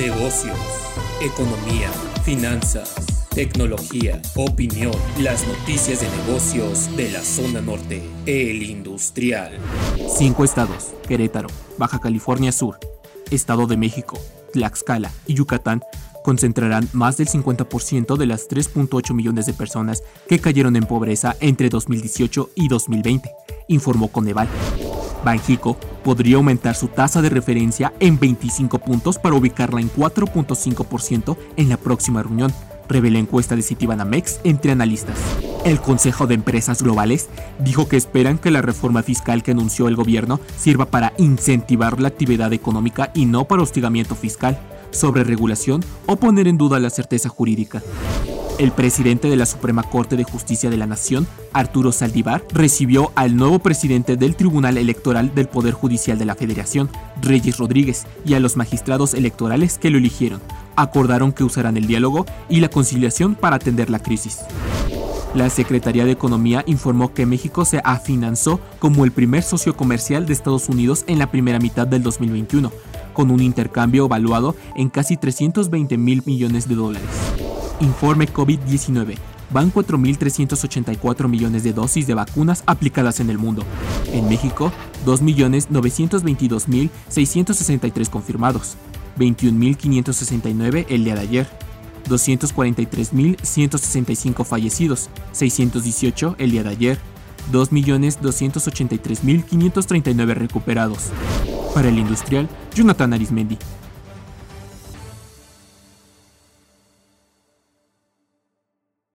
negocios, economía, finanzas, tecnología, opinión, las noticias de negocios de la zona norte, el industrial. Cinco estados, Querétaro, Baja California Sur, Estado de México, Tlaxcala y Yucatán, concentrarán más del 50% de las 3.8 millones de personas que cayeron en pobreza entre 2018 y 2020, informó Coneval. Banjico podría aumentar su tasa de referencia en 25 puntos para ubicarla en 4.5% en la próxima reunión, revela encuesta de Citibanamex entre analistas. El Consejo de Empresas Globales dijo que esperan que la reforma fiscal que anunció el gobierno sirva para incentivar la actividad económica y no para hostigamiento fiscal, sobre regulación o poner en duda la certeza jurídica. El presidente de la Suprema Corte de Justicia de la Nación, Arturo Saldívar, recibió al nuevo presidente del Tribunal Electoral del Poder Judicial de la Federación, Reyes Rodríguez, y a los magistrados electorales que lo eligieron. Acordaron que usarán el diálogo y la conciliación para atender la crisis. La Secretaría de Economía informó que México se afinanzó como el primer socio comercial de Estados Unidos en la primera mitad del 2021, con un intercambio evaluado en casi 320 mil millones de dólares. Informe COVID-19. Van 4.384 millones de dosis de vacunas aplicadas en el mundo. En México, 2.922.663 confirmados, 21.569 el día de ayer, 243.165 fallecidos, 618 el día de ayer, 2.283.539 recuperados. Para el industrial, Jonathan Arismendi,